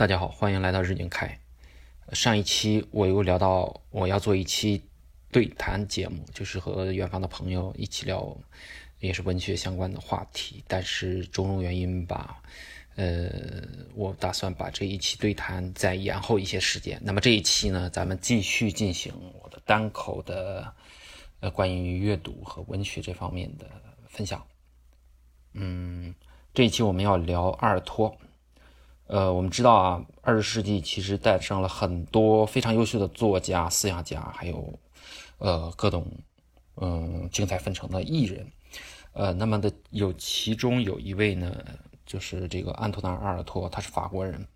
大家好，欢迎来到日景开。上一期我又聊到我要做一期对谈节目，就是和远方的朋友一起聊，也是文学相关的话题。但是种种原因吧，呃，我打算把这一期对谈再延后一些时间。那么这一期呢，咱们继续进行我的单口的呃关于阅读和文学这方面的分享。嗯，这一期我们要聊阿尔托。呃，我们知道啊，二十世纪其实诞生了很多非常优秀的作家、思想家，还有呃各种嗯精彩纷呈的艺人。呃，那么的有其中有一位呢，就是这个安托纳·阿尔托，他是法国人。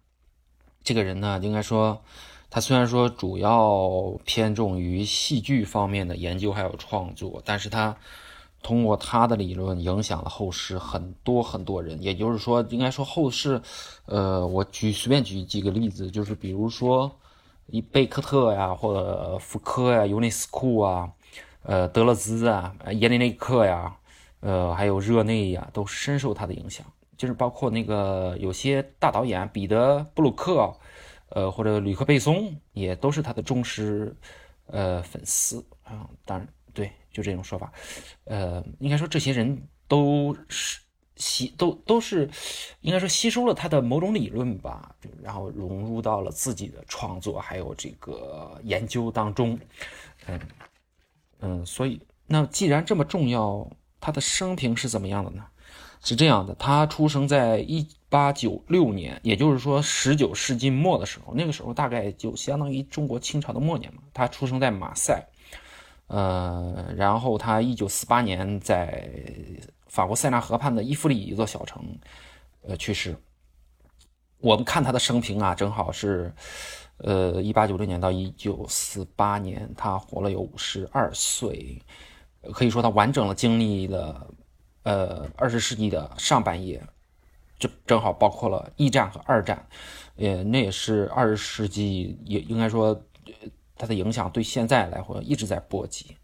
这个人呢，应该说他虽然说主要偏重于戏剧方面的研究还有创作，但是他。通过他的理论影响了后世很多很多人，也就是说，应该说后世，呃，我举随便举几个例子，就是比如说，伊贝克特呀，或者福柯呀，尤内斯库啊，呃，德勒兹啊，耶利内克呀，呃，还有热内呀，都深受他的影响。就是包括那个有些大导演，彼得·布鲁克，呃，或者吕克·贝松，也都是他的忠实，呃，粉丝啊。当然。对，就这种说法，呃，应该说这些人都是吸，都都是，应该说吸收了他的某种理论吧，然后融入到了自己的创作还有这个研究当中，嗯嗯，所以那既然这么重要，他的生平是怎么样的呢？是这样的，他出生在一八九六年，也就是说十九世纪末的时候，那个时候大概就相当于中国清朝的末年嘛。他出生在马赛。呃，然后他一九四八年在法国塞纳河畔的伊夫里一座小城，呃，去世。我们看他的生平啊，正好是，呃，一八九六年到一九四八年，他活了有五十二岁，可以说他完整的经历了，呃，二十世纪的上半叶，就正好包括了一战和二战，呃，那也是二十世纪也应该说。他的影响对现在来说一直在波及，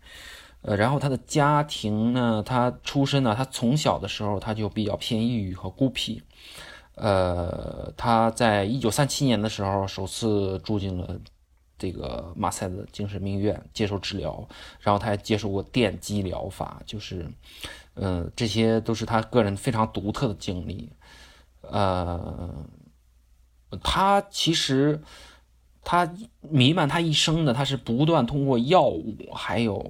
呃，然后他的家庭呢，他出身呢，他从小的时候他就比较偏抑郁和孤僻，呃，他在一九三七年的时候首次住进了这个马赛的精神病院接受治疗，然后他还接受过电击疗法，就是，嗯，这些都是他个人非常独特的经历，呃，他其实。他弥漫他一生的，他是不断通过药物，还有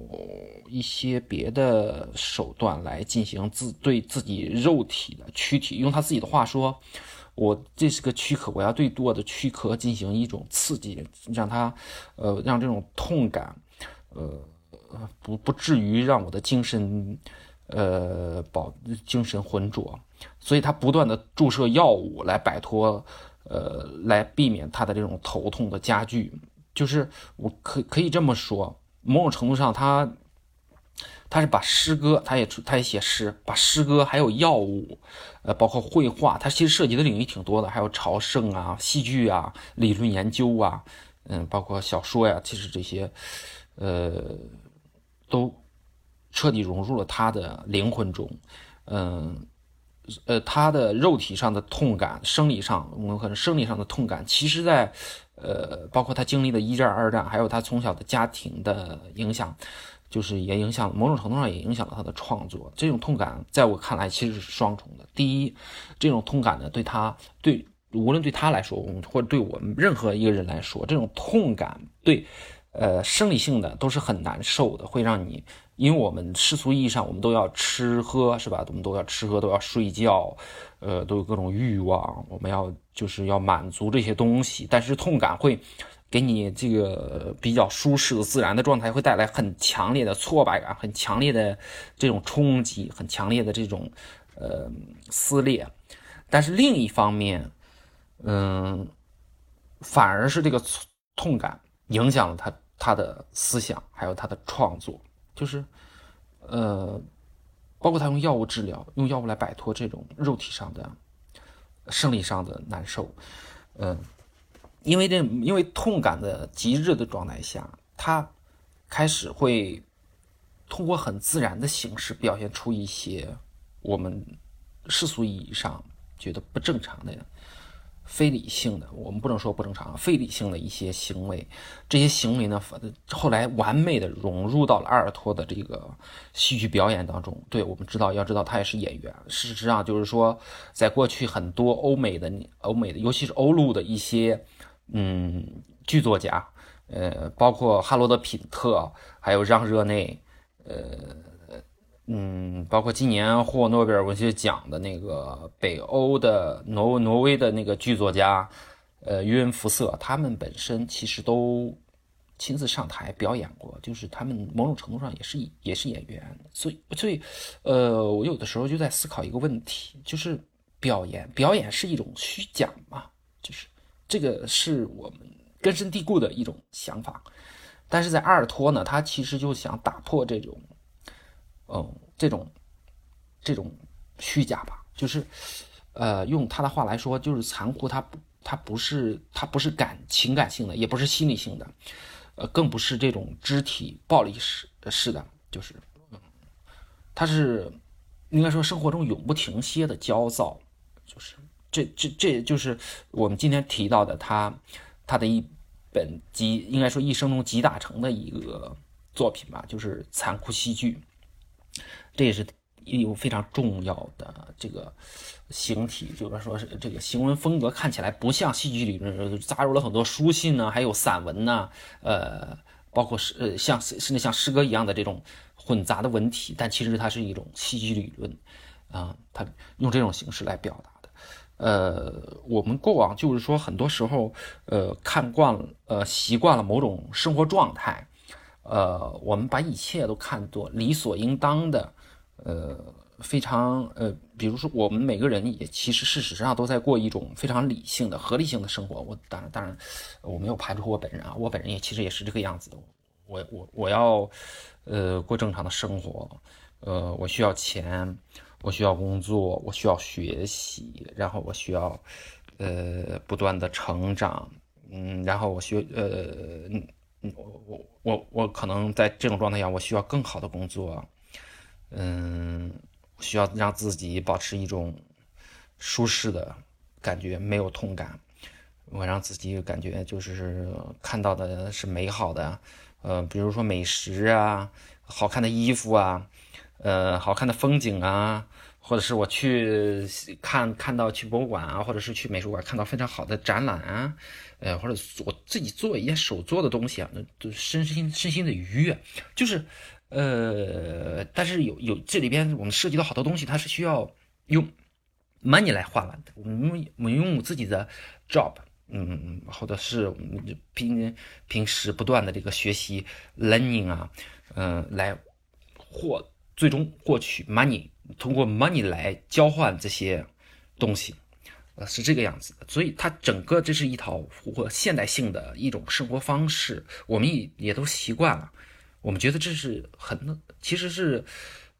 一些别的手段来进行自对自己肉体的躯体。用他自己的话说：“我这是个躯壳，我要对我的躯壳进行一种刺激，让他，呃，让这种痛感，呃，不不至于让我的精神，呃，保精神浑浊。所以他不断的注射药物来摆脱。”呃，来避免他的这种头痛的加剧，就是我可可以这么说，某种程度上，他他是把诗歌，他也他也写诗，把诗歌还有药物，呃，包括绘画，他其实涉及的领域挺多的，还有朝圣啊、戏剧啊、理论研究啊，嗯，包括小说呀，其实这些，呃，都彻底融入了他的灵魂中，嗯。呃，他的肉体上的痛感，生理上，我们可能生理上的痛感，其实，在呃，包括他经历的一战、二战，还有他从小的家庭的影响，就是也影响某种程度上也影响了他的创作。这种痛感，在我看来其实是双重的。第一，这种痛感呢，对他对无论对他来说，或者对我们任何一个人来说，这种痛感对。呃，生理性的都是很难受的，会让你，因为我们世俗意义上，我们都要吃喝，是吧？我们都要吃喝，都要睡觉，呃，都有各种欲望，我们要就是要满足这些东西。但是痛感会给你这个比较舒适的、自然的状态，会带来很强烈的挫败感，很强烈的这种冲击，很强烈的这种呃撕裂。但是另一方面，嗯，反而是这个痛感。影响了他他的思想，还有他的创作，就是，呃，包括他用药物治疗，用药物来摆脱这种肉体上的、生理上的难受，嗯，因为这因为痛感的极致的状态下，他开始会通过很自然的形式表现出一些我们世俗意义上觉得不正常的。非理性的，我们不能说不正常，非理性的一些行为，这些行为呢，后来完美的融入到了阿尔托的这个戏剧表演当中。对我们知道，要知道他也是演员。事实上，就是说，在过去很多欧美的、欧美的，尤其是欧陆的一些嗯剧作家，呃，包括哈罗德·品特，还有让·热内，呃。嗯，包括今年获诺贝尔文学奖的那个北欧的挪挪威的那个剧作家，呃，约恩·福瑟，他们本身其实都亲自上台表演过，就是他们某种程度上也是也是演员，所以所以，呃，我有的时候就在思考一个问题，就是表演表演是一种虚假嘛？就是这个是我们根深蒂固的一种想法，但是在阿尔托呢，他其实就想打破这种。嗯，这种这种虚假吧，就是，呃，用他的话来说，就是残酷。它不，它不是，它不是感情感性的，也不是心理性的，呃，更不是这种肢体暴力式式的，就是，它是应该说生活中永不停歇的焦躁，就是这这这就是我们今天提到的他他的一本集，应该说一生中集大成的一个作品吧，就是残酷戏剧。这也是一种非常重要的这个形体，就是说是这个行文风格看起来不像戏剧理论，加入了很多书信呢，还有散文呢，呃，包括是呃像甚至像诗歌一样的这种混杂的文体，但其实它是一种戏剧理论啊，它用这种形式来表达的。呃，我们过往就是说很多时候，呃，看惯了，呃，习惯了某种生活状态。呃，我们把一切都看作理所应当的，呃，非常呃，比如说我们每个人也其实事实上都在过一种非常理性的、合理性的生活。我当然当然，我没有排除我本人啊，我本人也其实也是这个样子的。我我我要呃过正常的生活，呃，我需要钱，我需要工作，我需要学习，然后我需要呃不断的成长，嗯，然后我需呃。我我我可能在这种状态下，我需要更好的工作，嗯，需要让自己保持一种舒适的感觉，没有痛感。我让自己感觉就是看到的是美好的，呃，比如说美食啊，好看的衣服啊，呃，好看的风景啊。或者是我去看看到去博物馆啊，或者是去美术馆看到非常好的展览啊，呃，或者我自己做一些手做的东西啊，那都身心身心的愉悦，就是，呃，但是有有这里边我们涉及到好多东西，它是需要用 money 来换来的。我们用我们用自己的 job，嗯，或者是平平时不断的这个学习 learning 啊，嗯，来获最终获取 money。通过 money 来交换这些东西，是这个样子的。所以它整个这是一套或现代性的一种生活方式，我们也也都习惯了。我们觉得这是很，其实是，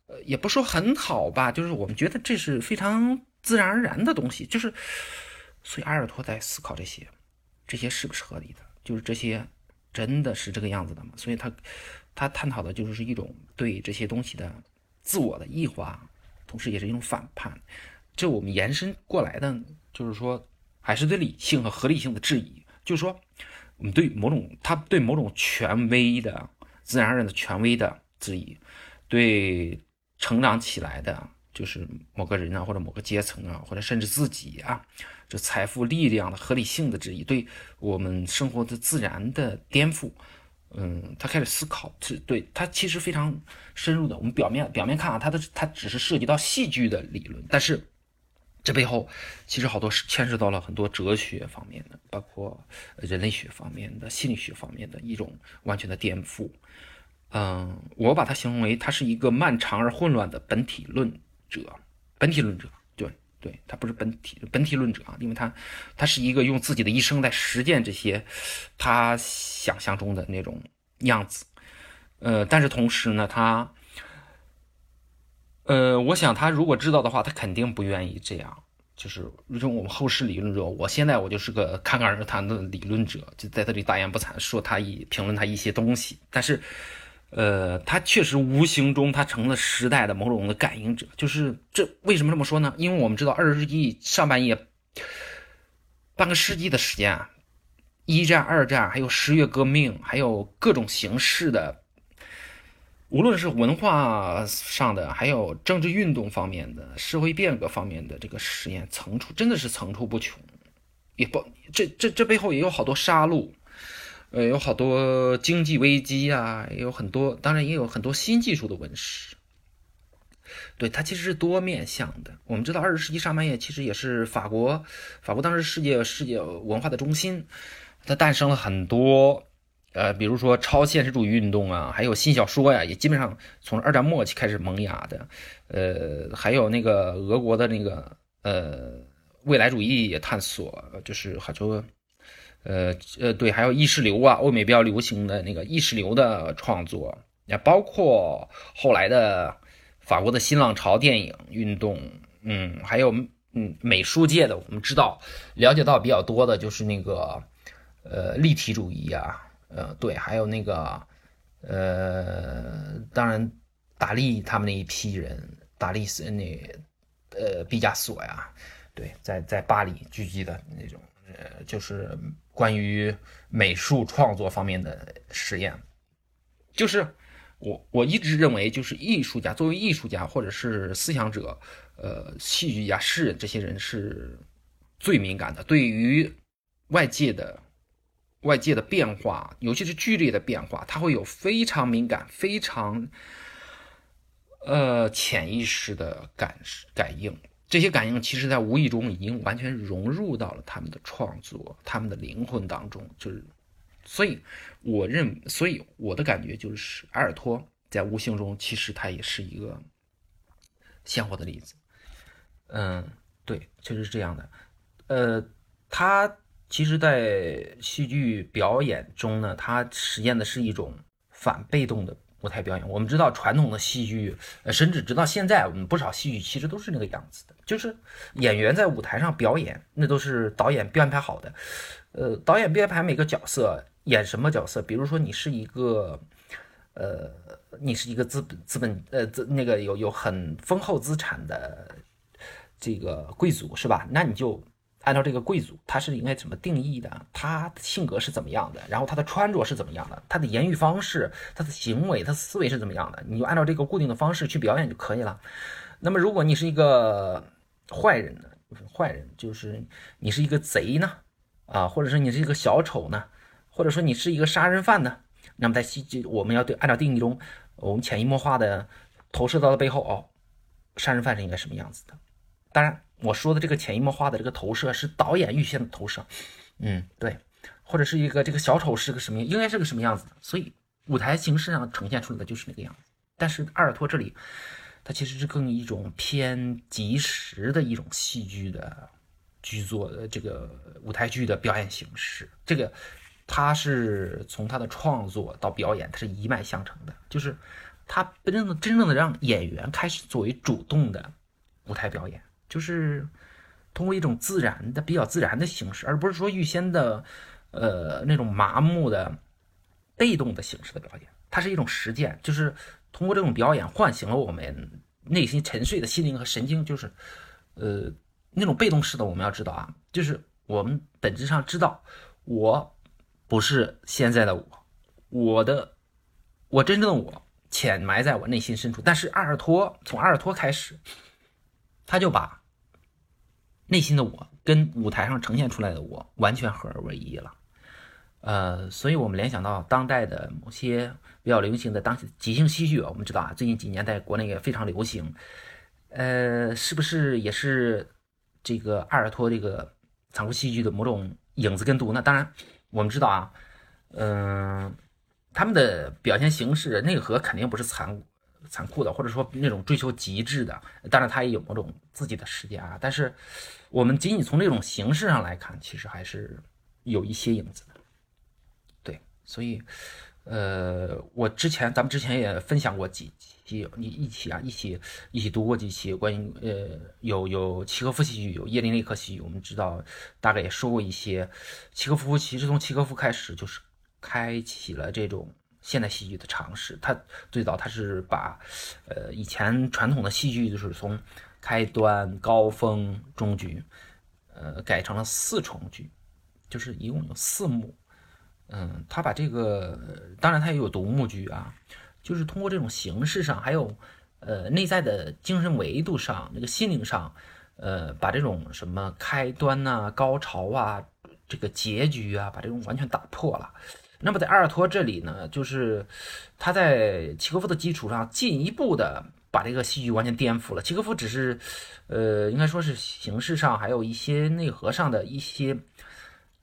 呃，也不说很好吧，就是我们觉得这是非常自然而然的东西。就是，所以阿尔托在思考这些，这些是不是合理的？就是这些真的是这个样子的吗？所以他他探讨的就是一种对这些东西的自我的异化。同时也是一种反叛，这我们延伸过来的，就是说，还是对理性和合理性的质疑。就是说，我们对某种他对某种权威的、自然而然的权威的质疑，对成长起来的，就是某个人啊，或者某个阶层啊，或者甚至自己啊，这财富力量的合理性的质疑，对我们生活的自然的颠覆。嗯，他开始思考，是对他其实非常深入的。我们表面表面看啊，他的他只是涉及到戏剧的理论，但是这背后其实好多是牵涉到了很多哲学方面的，包括人类学方面的、心理学方面的一种完全的颠覆。嗯，我把它形容为他是一个漫长而混乱的本体论者，本体论者。对对他不是本体本体论者啊，因为他他是一个用自己的一生在实践这些他想象中的那种样子，呃，但是同时呢，他，呃，我想他如果知道的话，他肯定不愿意这样，就是用我们后世理论者，我现在我就是个侃侃而谈的理论者，就在这里大言不惭说他一评论他一些东西，但是。呃，他确实无形中他成了时代的某种的感应者，就是这为什么这么说呢？因为我们知道二十世纪上半叶，半个世纪的时间啊，一战、二战，还有十月革命，还有各种形式的，无论是文化上的，还有政治运动方面的、社会变革方面的这个实验层出，真的是层出不穷。也不，这这这背后也有好多杀戮，呃，有好多经济危机啊，也有很多，当然也有很多新技术的问世。对它其实是多面向的。我们知道，二十世纪上半叶其实也是法国，法国当时世界世界文化的中心，它诞生了很多，呃，比如说超现实主义运动啊，还有新小说呀，也基本上从二战末期开始萌芽的。呃，还有那个俄国的那个呃未来主义也探索，就是很多，呃呃，对，还有意识流啊，欧美比较流行的那个意识流的创作，也包括后来的。法国的新浪潮电影运动，嗯，还有嗯美术界的，我们知道了解到比较多的就是那个呃立体主义啊，呃对，还有那个呃当然达利他们那一批人，达利斯那呃毕加索呀，对，在在巴黎聚集的那种呃就是关于美术创作方面的实验，就是。我我一直认为，就是艺术家作为艺术家或者是思想者，呃，戏剧家、诗人这些人是最敏感的，对于外界的外界的变化，尤其是剧烈的变化，他会有非常敏感、非常呃潜意识的感感应。这些感应其实，在无意中已经完全融入到了他们的创作、他们的灵魂当中，就是。所以，我认，所以我的感觉就是，埃尔托在无形中其实他也是一个鲜活的例子。嗯，对，确实是这样的。呃，他其实，在戏剧表演中呢，它实验的是一种反被动的舞台表演。我们知道，传统的戏剧，呃，甚至直到现在，我们不少戏剧其实都是那个样子的，就是演员在舞台上表演，那都是导演编排好的。呃，导演编排每个角色。演什么角色？比如说，你是一个，呃，你是一个资本资本呃资那个有有很丰厚资产的这个贵族是吧？那你就按照这个贵族他是应该怎么定义的？他的性格是怎么样的？然后他的穿着是怎么样的？他的言语方式、他的行为、他的思维是怎么样的？你就按照这个固定的方式去表演就可以了。那么，如果你是一个坏人呢？坏人就是你是一个贼呢？啊，或者说你是一个小丑呢？或者说你是一个杀人犯呢？那么在戏剧，我们要对按照定义中，我们潜移默化的投射到了背后哦，杀人犯是应该什么样子的？当然，我说的这个潜移默化的这个投射是导演预先的投射，嗯，对，或者是一个这个小丑是个什么，应该是个什么样子的？所以舞台形式上呈现出来的就是那个样子。但是阿尔托这里，它其实是更一种偏即时的一种戏剧的剧作的这个舞台剧的表演形式，这个。他是从他的创作到表演，他是一脉相承的，就是他真正真正的让演员开始作为主动的舞台表演，就是通过一种自然的、比较自然的形式，而不是说预先的，呃那种麻木的、被动的形式的表演。它是一种实践，就是通过这种表演唤醒了我们内心沉睡的心灵和神经，就是呃那种被动式的。我们要知道啊，就是我们本质上知道我。不是现在的我，我的，我真正的我潜埋在我内心深处。但是阿尔托从阿尔托开始，他就把内心的我跟舞台上呈现出来的我完全合而为一了。呃，所以我们联想到当代的某些比较流行的当即兴戏剧，我们知道啊，最近几年在国内也非常流行。呃，是不是也是这个阿尔托这个残酷戏剧的某种影子跟毒呢？当然。我们知道啊，嗯，他们的表现形式内核肯定不是残残酷的，或者说那种追求极致的。当然，他也有某种自己的世界啊。但是，我们仅仅从这种形式上来看，其实还是有一些影子的。对，所以，呃，我之前咱们之前也分享过几期，你一起啊，一起一起读过几期关于呃，有有契诃夫戏剧，有叶林内克戏剧。我们知道，大概也说过一些。契诃夫其实从契诃夫开始就是开启了这种现代戏剧的尝试。他最早他是把呃以前传统的戏剧就是从开端、高峰、中局，呃，改成了四重句，就是一共有四幕。嗯，他把这个，当然他也有独幕剧啊，就是通过这种形式上，还有呃内在的精神维度上，那个心灵上，呃，把这种什么开端呐、高潮啊、这个结局啊，把这种完全打破了。那么在阿尔托这里呢，就是他在契诃夫的基础上进一步的把这个戏剧完全颠覆了。契诃夫只是，呃，应该说是形式上还有一些内核上的一些。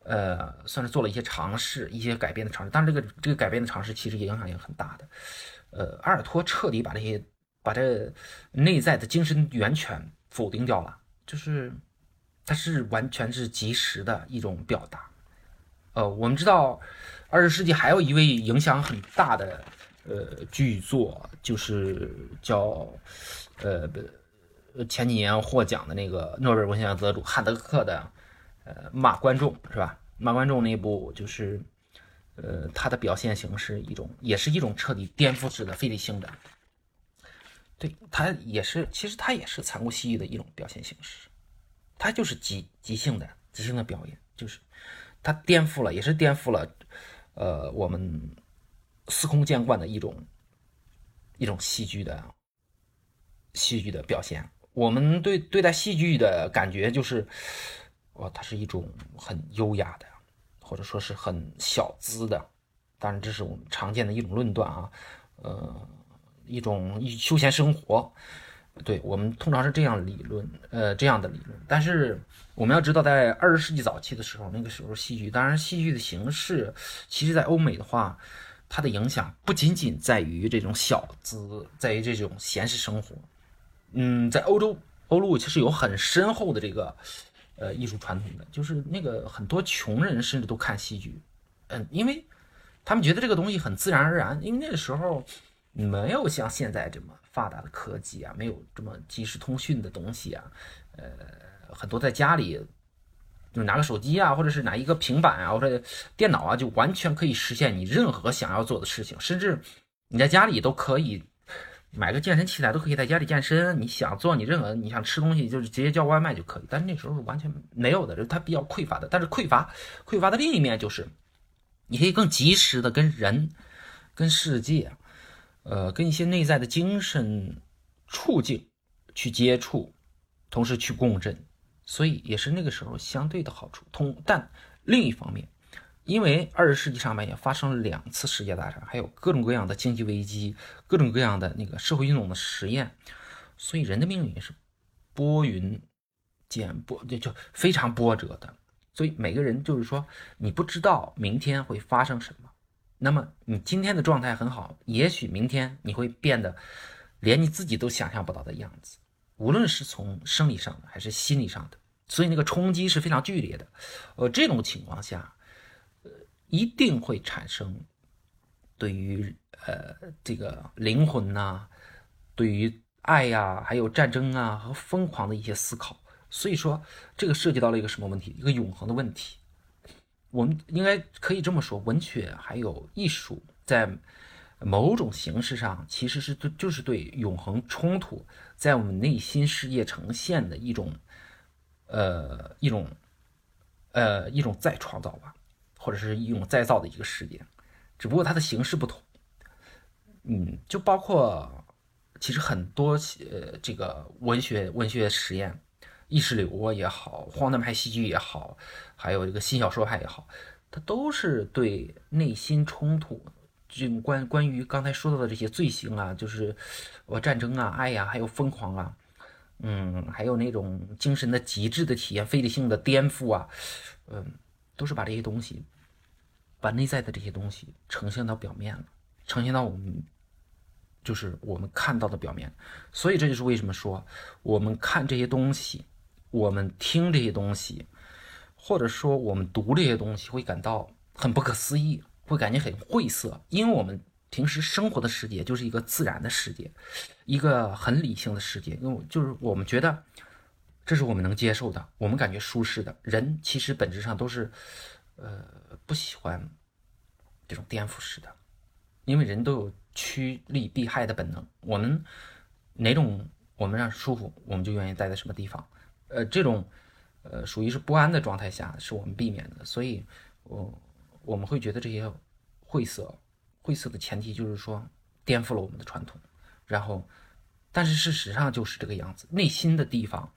呃，算是做了一些尝试，一些改变的尝试，但是这个这个改变的尝试其实影响也很大的。呃，阿尔托彻底把这些把这内在的精神源泉否定掉了，就是它是完全是即时的一种表达。呃，我们知道二十世纪还有一位影响很大的呃剧作，就是叫呃前几年获奖的那个诺贝尔文学奖得主汉德克的。呃，骂观众是吧？骂观众那部就是，呃，他的表现形式一种，也是一种彻底颠覆式的非理性的。对他也是，其实他也是残酷戏剧的一种表现形式，他就是即即兴的即兴的表演，就是他颠覆了，也是颠覆了，呃，我们司空见惯的一种一种戏剧的戏剧的表现。我们对对待戏剧的感觉就是。哦，它是一种很优雅的，或者说是很小资的，当然这是我们常见的一种论断啊，呃，一种休闲生活，对我们通常是这样理论，呃，这样的理论。但是我们要知道，在二十世纪早期的时候，那个时候戏剧，当然戏剧的形式，其实在欧美的话，它的影响不仅仅在于这种小资，在于这种闲适生活，嗯，在欧洲欧陆其实有很深厚的这个。呃，艺术传统的就是那个很多穷人甚至都看戏剧，嗯，因为他们觉得这个东西很自然而然，因为那个时候没有像现在这么发达的科技啊，没有这么即时通讯的东西啊，呃，很多在家里就拿个手机啊，或者是拿一个平板啊，或者电脑啊，就完全可以实现你任何想要做的事情，甚至你在家里都可以。买个健身器材都可以在家里健身，你想做你任何你想吃东西就是直接叫外卖就可以。但是那时候是完全没有的，是它比较匮乏的。但是匮乏，匮乏的另一面就是，你可以更及时的跟人、跟世界，呃，跟一些内在的精神处境去接触，同时去共振，所以也是那个时候相对的好处。通，但另一方面。因为二十世纪上半叶发生了两次世界大战，还有各种各样的经济危机，各种各样的那个社会运动的实验，所以人的命运也是波云见波，就就非常波折的。所以每个人就是说，你不知道明天会发生什么，那么你今天的状态很好，也许明天你会变得连你自己都想象不到的样子，无论是从生理上的还是心理上的，所以那个冲击是非常剧烈的。呃，这种情况下。呃一定会产生对于呃这个灵魂呐，对于爱呀，还有战争啊和疯狂的一些思考。所以说，这个涉及到了一个什么问题？一个永恒的问题。我们应该可以这么说：文学还有艺术，在某种形式上，其实是对，就是对永恒冲突在我们内心世界呈现的一种呃一种呃一种再创造吧。或者是一种再造的一个世界，只不过它的形式不同。嗯，就包括其实很多呃这个文学文学实验，意识流也好，荒诞派戏剧也好，还有这个新小说派也好，它都是对内心冲突，这种关关于刚才说到的这些罪行啊，就是我战争啊、爱呀，还有疯狂啊，嗯，还有那种精神的极致的体验、非理性的颠覆啊，嗯。都是把这些东西，把内在的这些东西呈现到表面了，呈现到我们，就是我们看到的表面。所以这就是为什么说，我们看这些东西，我们听这些东西，或者说我们读这些东西，会感到很不可思议，会感觉很晦涩，因为我们平时生活的世界就是一个自然的世界，一个很理性的世界，因为就是我们觉得。这是我们能接受的，我们感觉舒适的。人其实本质上都是，呃，不喜欢这种颠覆式的，因为人都有趋利避害的本能。我们哪种我们让舒服，我们就愿意待在什么地方。呃，这种呃，属于是不安的状态下，是我们避免的。所以，我我们会觉得这些晦涩，晦涩的前提就是说颠覆了我们的传统。然后，但是事实上就是这个样子，内心的地方，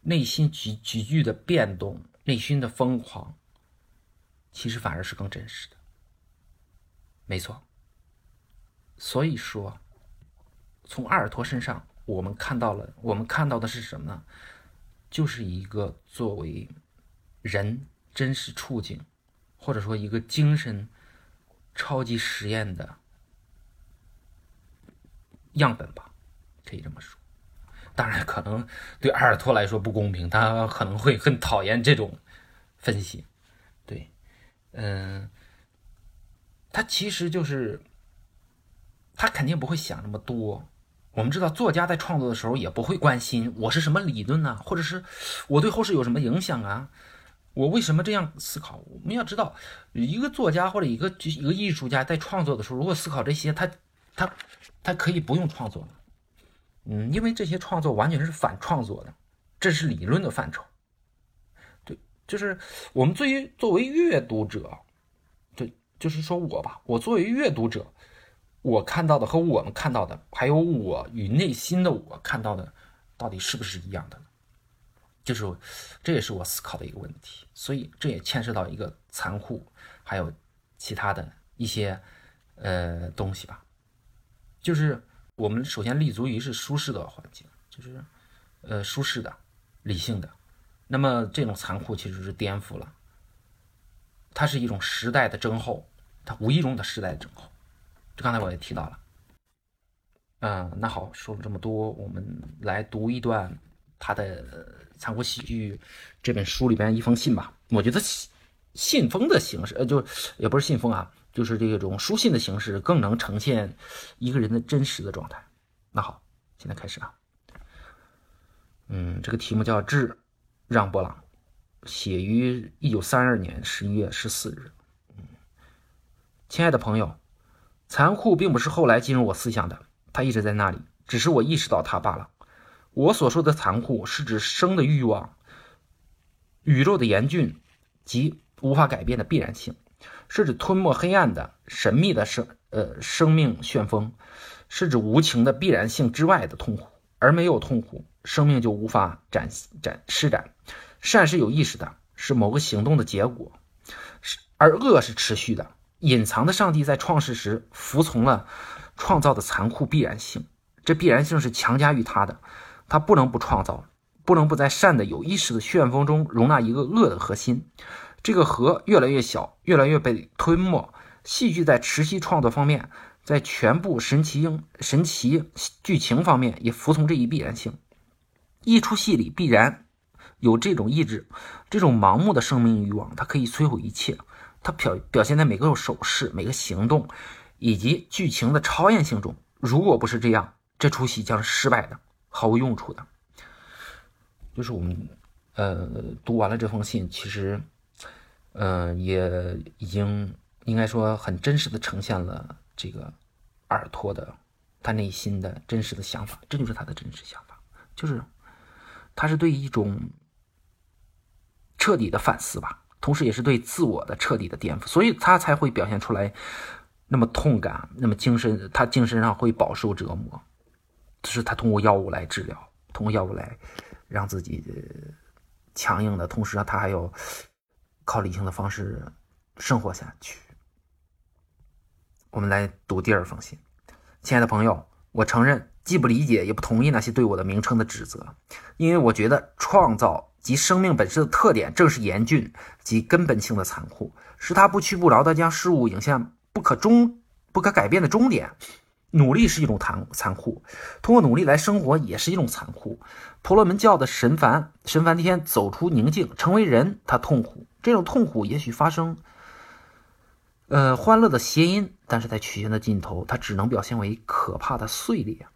内心急急剧的变动，内心的疯狂，其实反而是更真实的。没错。所以说，从阿尔托身上，我们看到了，我们看到的是什么呢？就是一个作为人真实处境，或者说一个精神超级实验的样本吧，可以这么说。当然，可能对阿尔托来说不公平，他可能会很讨厌这种分析。对，嗯，他其实就是。他肯定不会想那么多。我们知道，作家在创作的时候也不会关心我是什么理论呢，或者是我对后世有什么影响啊？我为什么这样思考？我们要知道，一个作家或者一个一个艺术家在创作的时候，如果思考这些，他他他可以不用创作了。嗯，因为这些创作完全是反创作的，这是理论的范畴。对，就是我们作为作为阅读者，对，就是说我吧，我作为阅读者。我看到的和我们看到的，还有我与内心的我看到的，到底是不是一样的？就是，这也是我思考的一个问题。所以这也牵涉到一个残酷，还有其他的一些呃东西吧。就是我们首先立足于是舒适的环境，就是呃舒适的、理性的。那么这种残酷其实是颠覆了，它是一种时代的征候，它无意中的时代的征候。这刚才我也提到了，嗯，那好，说了这么多，我们来读一段他的《残酷喜剧》这本书里边一封信吧。我觉得信信封的形式，呃，就也不是信封啊，就是这种书信的形式，更能呈现一个人的真实的状态。那好，现在开始啊。嗯，这个题目叫《致让·波朗》，写于一九三二年十一月十四日。嗯，亲爱的朋友。残酷并不是后来进入我思想的，它一直在那里，只是我意识到它罢了。我所说的残酷，是指生的欲望、宇宙的严峻及无法改变的必然性，是指吞没黑暗的神秘的生呃生命旋风，是指无情的必然性之外的痛苦，而没有痛苦，生命就无法展展施展。善是有意识的，是某个行动的结果，是而恶是持续的。隐藏的上帝在创世时服从了创造的残酷必然性，这必然性是强加于他的，他不能不创造，不能不在善的有意识的旋风中容纳一个恶的核心。这个核越来越小，越来越被吞没。戏剧在持续创作方面，在全部神奇英神奇剧情方面也服从这一必然性。一出戏里必然有这种意志，这种盲目的生命欲望，它可以摧毁一切。它表表现在每个手势、每个行动，以及剧情的超验性中。如果不是这样，这出戏将是失败的，毫无用处的。就是我们，呃，读完了这封信，其实，呃，也已经应该说很真实的呈现了这个阿尔托的他内心的真实的想法。这就是他的真实想法，就是他是对一种彻底的反思吧。同时，也是对自我的彻底的颠覆，所以他才会表现出来那么痛感，那么精神，他精神上会饱受折磨。就是他通过药物来治疗，通过药物来让自己强硬的，同时他还有靠理性的方式生活下去。我们来读第二封信，亲爱的朋友，我承认既不理解也不同意那些对我的名称的指责，因为我觉得创造。及生命本身的特点正是严峻及根本性的残酷，使他不屈不挠地将事物引向不可终、不可改变的终点。努力是一种残残酷，通过努力来生活也是一种残酷。婆罗门教的神梵神梵天走出宁静，成为人，他痛苦。这种痛苦也许发生，呃，欢乐的谐音，但是在曲线的尽头，它只能表现为可怕的碎裂。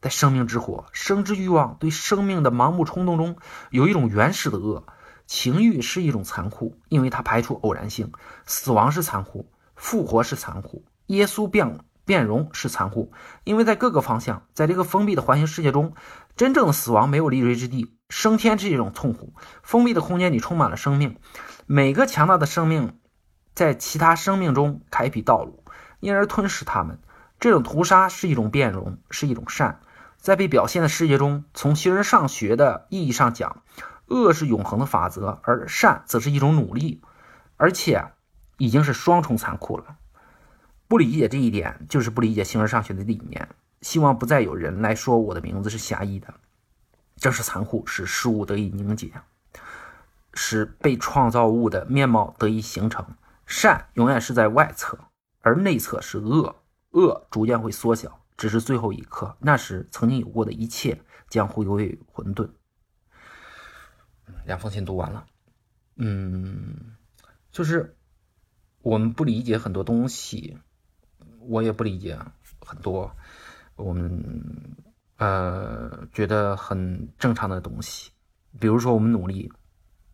在生命之火、生之欲望、对生命的盲目冲动中，有一种原始的恶。情欲是一种残酷，因为它排除偶然性。死亡是残酷，复活是残酷。耶稣变变容是残酷，因为在各个方向，在这个封闭的环形世界中，真正的死亡没有立锥之地，升天是一种痛苦。封闭的空间里充满了生命，每个强大的生命在其他生命中开辟道路，因而吞噬他们。这种屠杀是一种变容，是一种善。在被表现的世界中，从形而上学的意义上讲，恶是永恒的法则，而善则是一种努力，而且已经是双重残酷了。不理解这一点，就是不理解形而上学的理念。希望不再有人来说我的名字是狭义的。正是残酷，使事物得以凝结，使被创造物的面貌得以形成。善永远是在外侧，而内侧是恶。恶逐渐会缩小，只是最后一刻，那时曾经有过的一切将会归于混沌。两封信读完了，嗯，就是我们不理解很多东西。我也不理解很多我们呃觉得很正常的东西，比如说我们努力，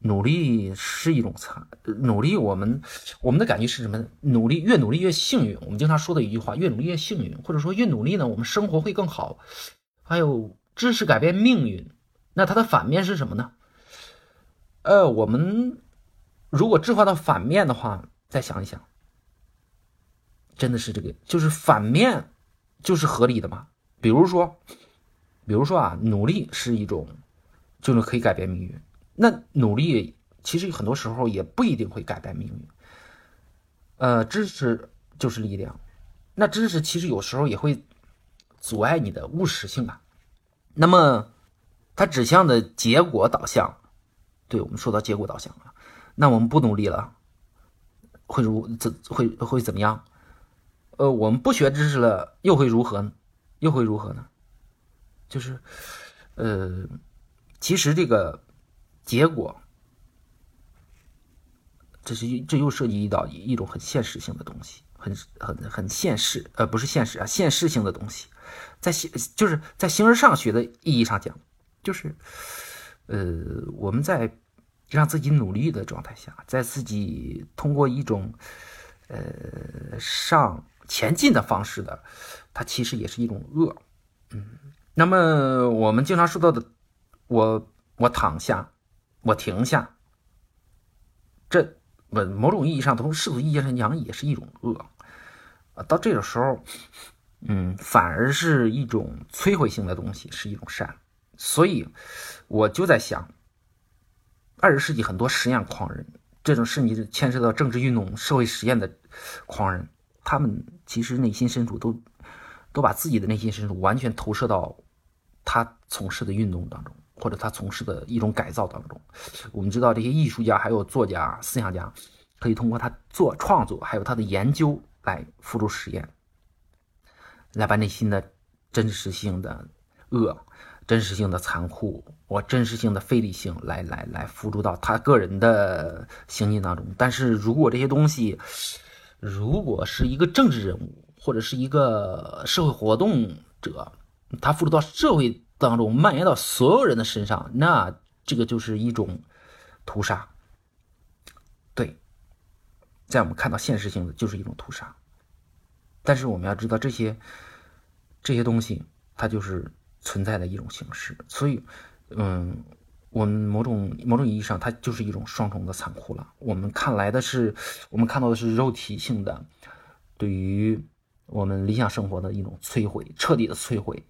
努力是一种残，努力我们我们的感觉是什么？努力越努力越幸运。我们经常说的一句话，越努力越幸运，或者说越努力呢，我们生活会更好。还有知识改变命运，那它的反面是什么呢？呃，我们如果置换到反面的话，再想一想。真的是这个，就是反面，就是合理的嘛？比如说，比如说啊，努力是一种，就是可以改变命运。那努力其实很多时候也不一定会改变命运。呃，知识就是力量，那知识其实有时候也会阻碍你的务实性啊。那么，它指向的结果导向，对我们说到结果导向了，那我们不努力了，会如怎会会怎么样？呃，我们不学知识了，又会如何呢？又会如何呢？就是，呃，其实这个结果，这是这又涉及到一种很现实性的东西，很很很现实，呃，不是现实啊，现实性的东西，在形就是在形而上学的意义上讲，就是，呃，我们在让自己努力的状态下，在自己通过一种，呃，上。前进的方式的，它其实也是一种恶，嗯。那么我们经常说到的，我我躺下，我停下，这某某种意义上，从世俗意义上讲，也是一种恶。啊，到这个时候，嗯，反而是一种摧毁性的东西，是一种善。所以我就在想，二十世纪很多实验狂人，这种甚至牵涉到政治运动、社会实验的狂人。他们其实内心深处都都把自己的内心深处完全投射到他从事的运动当中，或者他从事的一种改造当中。我们知道，这些艺术家、还有作家、思想家，可以通过他做创作，还有他的研究来付诸实验，来把内心的真实性的恶、真实性的残酷、我真实性的非理性，来来来付诸到他个人的行径当中。但是如果这些东西，如果是一个政治人物或者是一个社会活动者，他付出到社会当中，蔓延到所有人的身上，那这个就是一种屠杀。对，在我们看到现实性的，就是一种屠杀。但是我们要知道，这些这些东西，它就是存在的一种形式。所以，嗯。我们某种某种意义上，它就是一种双重的残酷了。我们看来的是，我们看到的是肉体性的，对于我们理想生活的一种摧毁，彻底的摧毁。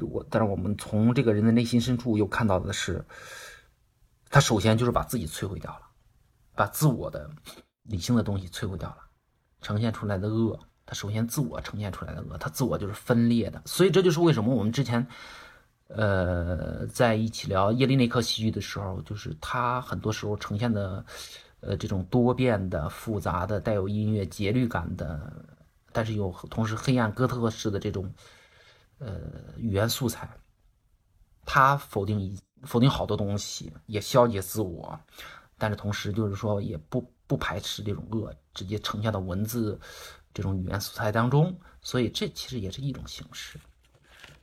我，但是我们从这个人的内心深处又看到的是，他首先就是把自己摧毁掉了，把自我的理性的东西摧毁掉了，呈现出来的恶，他首先自我呈现出来的恶，他自我就是分裂的。所以这就是为什么我们之前。呃，在一起聊耶利内克戏剧的时候，就是他很多时候呈现的，呃，这种多变的、复杂的、带有音乐节律感的，但是又同时黑暗哥特式的这种，呃，语言素材。他否定一否定好多东西，也消解自我，但是同时就是说也不不排斥这种恶，直接呈现到文字这种语言素材当中。所以这其实也是一种形式，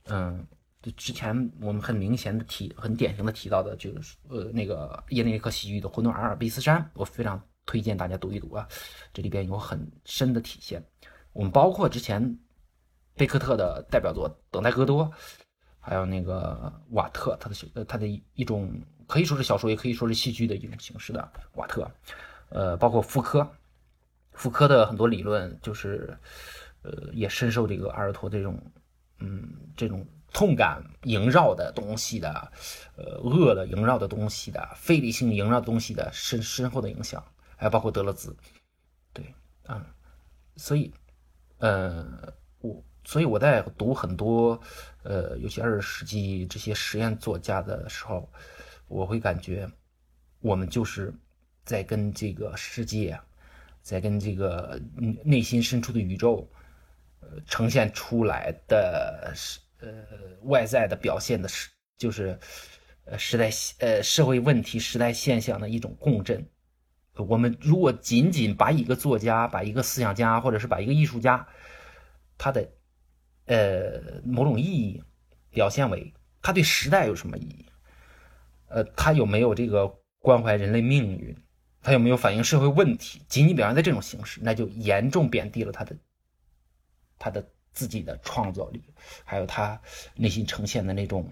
嗯。就之前我们很明显的提，很典型的提到的，就是呃那个耶内克喜剧的《混沌阿尔卑斯山》，我非常推荐大家读一读啊，这里边有很深的体现。我们包括之前贝克特的代表作《等待戈多》，还有那个瓦特，他的呃他的一种可以说是小说，也可以说是戏剧的一种形式的瓦特，呃，包括福柯，福柯的很多理论就是，呃，也深受这个阿尔托这种，嗯，这种痛感萦绕的东西的，呃，恶的萦绕的东西的，非理性萦绕东西的深深厚的影响，还包括德勒兹，对，嗯，所以，呃，我所以我在读很多，呃，尤其二十世纪这些实验作家的时候，我会感觉，我们就是在跟这个世界。在跟这个内心深处的宇宙，呃，呈现出来的是呃外在的表现的是，就是呃时代呃社会问题、时代现象的一种共振。我们如果仅仅把一个作家、把一个思想家，或者是把一个艺术家，他的呃某种意义表现为他对时代有什么意义？呃，他有没有这个关怀人类命运？他有没有反映社会问题？仅仅表现在这种形式，那就严重贬低了他的他的自己的创造力，还有他内心呈现的那种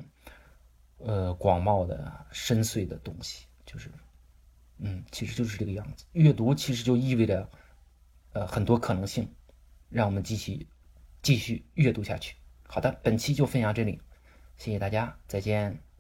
呃广袤的深邃的东西。就是，嗯，其实就是这个样子。阅读其实就意味着呃很多可能性，让我们继续继续阅读下去。好的，本期就分享这里，谢谢大家，再见。